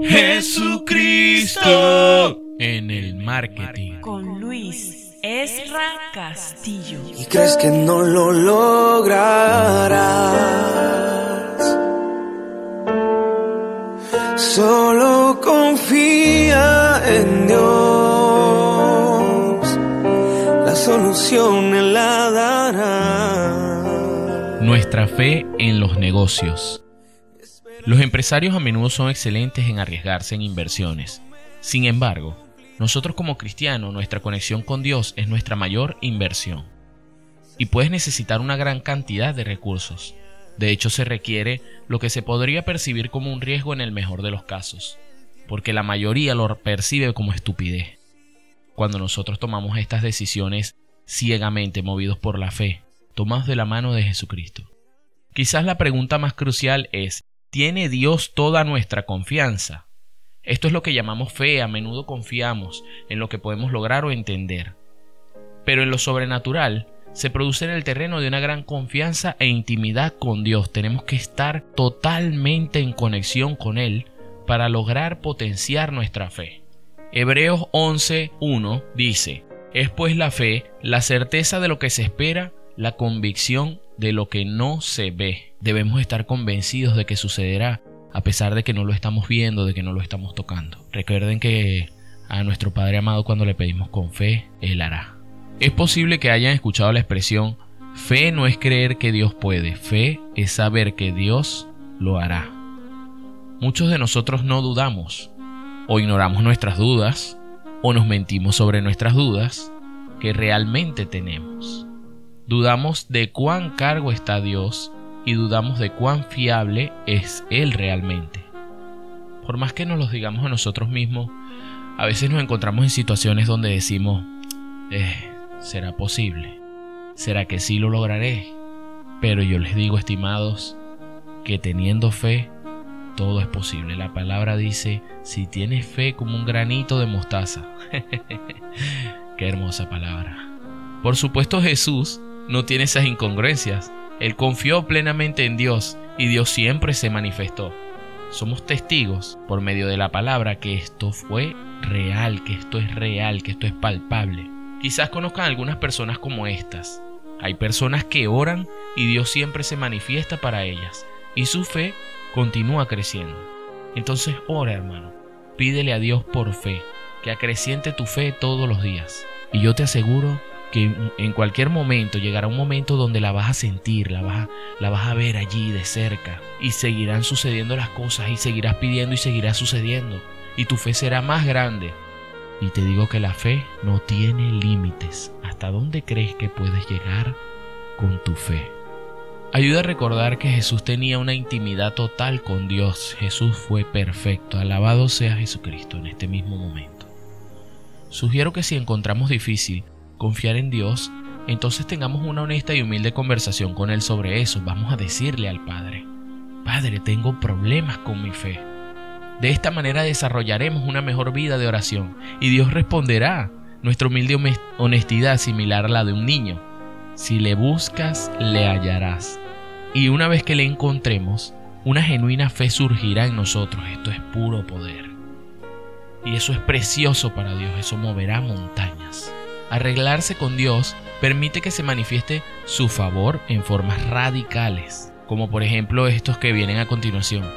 Jesucristo en el marketing. Con Luis Esra Castillo. Y crees que no lo lograrás. Solo confía en Dios. La solución Él la dará. Nuestra fe en los negocios. Los empresarios a menudo son excelentes en arriesgarse en inversiones. Sin embargo, nosotros como cristianos, nuestra conexión con Dios es nuestra mayor inversión. Y puedes necesitar una gran cantidad de recursos. De hecho, se requiere lo que se podría percibir como un riesgo en el mejor de los casos, porque la mayoría lo percibe como estupidez. Cuando nosotros tomamos estas decisiones ciegamente movidos por la fe, tomados de la mano de Jesucristo. Quizás la pregunta más crucial es, ¿Tiene Dios toda nuestra confianza? Esto es lo que llamamos fe, a menudo confiamos en lo que podemos lograr o entender. Pero en lo sobrenatural se produce en el terreno de una gran confianza e intimidad con Dios. Tenemos que estar totalmente en conexión con Él para lograr potenciar nuestra fe. Hebreos 11.1 dice, es pues la fe, la certeza de lo que se espera, la convicción de lo que no se ve. Debemos estar convencidos de que sucederá, a pesar de que no lo estamos viendo, de que no lo estamos tocando. Recuerden que a nuestro Padre amado cuando le pedimos con fe, Él hará. Es posible que hayan escuchado la expresión, fe no es creer que Dios puede, fe es saber que Dios lo hará. Muchos de nosotros no dudamos, o ignoramos nuestras dudas, o nos mentimos sobre nuestras dudas que realmente tenemos. Dudamos de cuán cargo está Dios y dudamos de cuán fiable es Él realmente. Por más que nos lo digamos a nosotros mismos, a veces nos encontramos en situaciones donde decimos, eh, ¿será posible? ¿Será que sí lo lograré? Pero yo les digo, estimados, que teniendo fe, todo es posible. La palabra dice, si tienes fe como un granito de mostaza. Qué hermosa palabra. Por supuesto Jesús no tiene esas incongruencias. Él confió plenamente en Dios y Dios siempre se manifestó. Somos testigos por medio de la palabra que esto fue real, que esto es real, que esto es palpable. Quizás conozcan algunas personas como estas. Hay personas que oran y Dios siempre se manifiesta para ellas y su fe continúa creciendo. Entonces ora hermano, pídele a Dios por fe, que acreciente tu fe todos los días. Y yo te aseguro que en cualquier momento llegará un momento donde la vas a sentir, la vas la vas a ver allí de cerca y seguirán sucediendo las cosas y seguirás pidiendo y seguirá sucediendo y tu fe será más grande. Y te digo que la fe no tiene límites. ¿Hasta dónde crees que puedes llegar con tu fe? Ayuda a recordar que Jesús tenía una intimidad total con Dios. Jesús fue perfecto. Alabado sea Jesucristo en este mismo momento. Sugiero que si encontramos difícil confiar en Dios, entonces tengamos una honesta y humilde conversación con Él sobre eso. Vamos a decirle al Padre, Padre, tengo problemas con mi fe. De esta manera desarrollaremos una mejor vida de oración y Dios responderá nuestra humilde honestidad similar a la de un niño. Si le buscas, le hallarás. Y una vez que le encontremos, una genuina fe surgirá en nosotros. Esto es puro poder. Y eso es precioso para Dios, eso moverá montañas. Arreglarse con Dios permite que se manifieste su favor en formas radicales, como por ejemplo estos que vienen a continuación.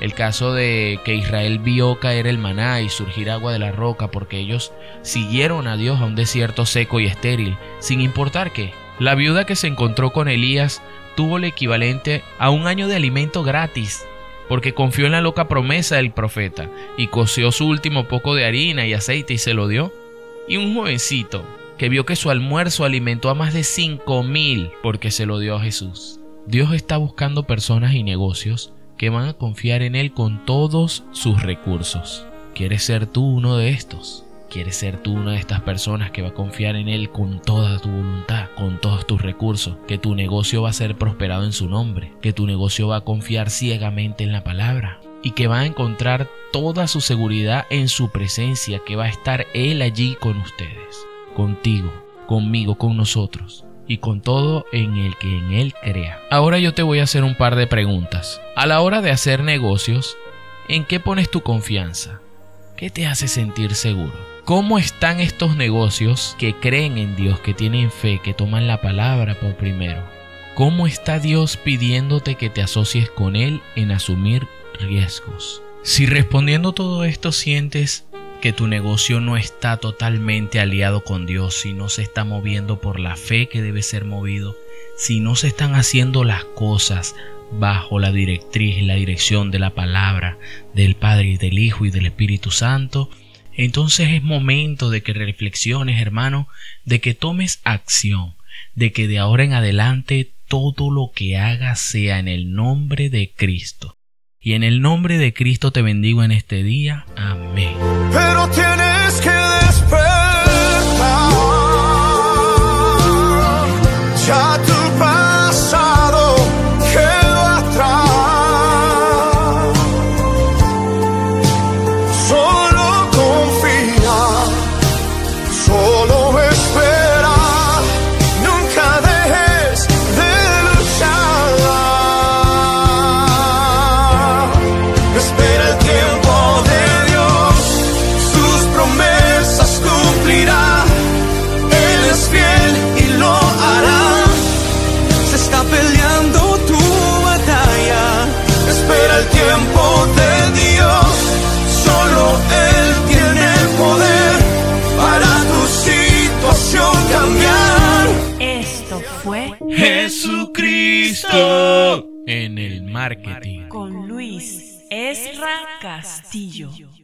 El caso de que Israel vio caer el maná y surgir agua de la roca porque ellos siguieron a Dios a un desierto seco y estéril, sin importar qué. La viuda que se encontró con Elías tuvo el equivalente a un año de alimento gratis, porque confió en la loca promesa del profeta y coció su último poco de harina y aceite y se lo dio y un jovencito que vio que su almuerzo alimentó a más de cinco mil porque se lo dio a Jesús. Dios está buscando personas y negocios que van a confiar en Él con todos sus recursos. ¿Quieres ser tú uno de estos? ¿Quieres ser tú una de estas personas que va a confiar en Él con toda tu voluntad, con todos tus recursos? Que tu negocio va a ser prosperado en su nombre, que tu negocio va a confiar ciegamente en la palabra, y que va a encontrar toda su seguridad en su presencia, que va a estar Él allí con ustedes, contigo, conmigo, con nosotros y con todo en el que en Él crea. Ahora yo te voy a hacer un par de preguntas. A la hora de hacer negocios, ¿En qué pones tu confianza? ¿Qué te hace sentir seguro? ¿Cómo están estos negocios que creen en Dios, que tienen fe, que toman la palabra por primero? ¿Cómo está Dios pidiéndote que te asocies con Él en asumir riesgos? Si respondiendo todo esto sientes que tu negocio no está totalmente aliado con Dios, si no se está moviendo por la fe que debe ser movido, si no se están haciendo las cosas bajo la directriz y la dirección de la palabra del Padre y del Hijo y del Espíritu Santo, entonces es momento de que reflexiones, hermano, de que tomes acción, de que de ahora en adelante todo lo que hagas sea en el nombre de Cristo. Y en el nombre de Cristo te bendigo en este día. Amén. Pero tienes que despertar. En el marketing. con Luis Esra Castillo.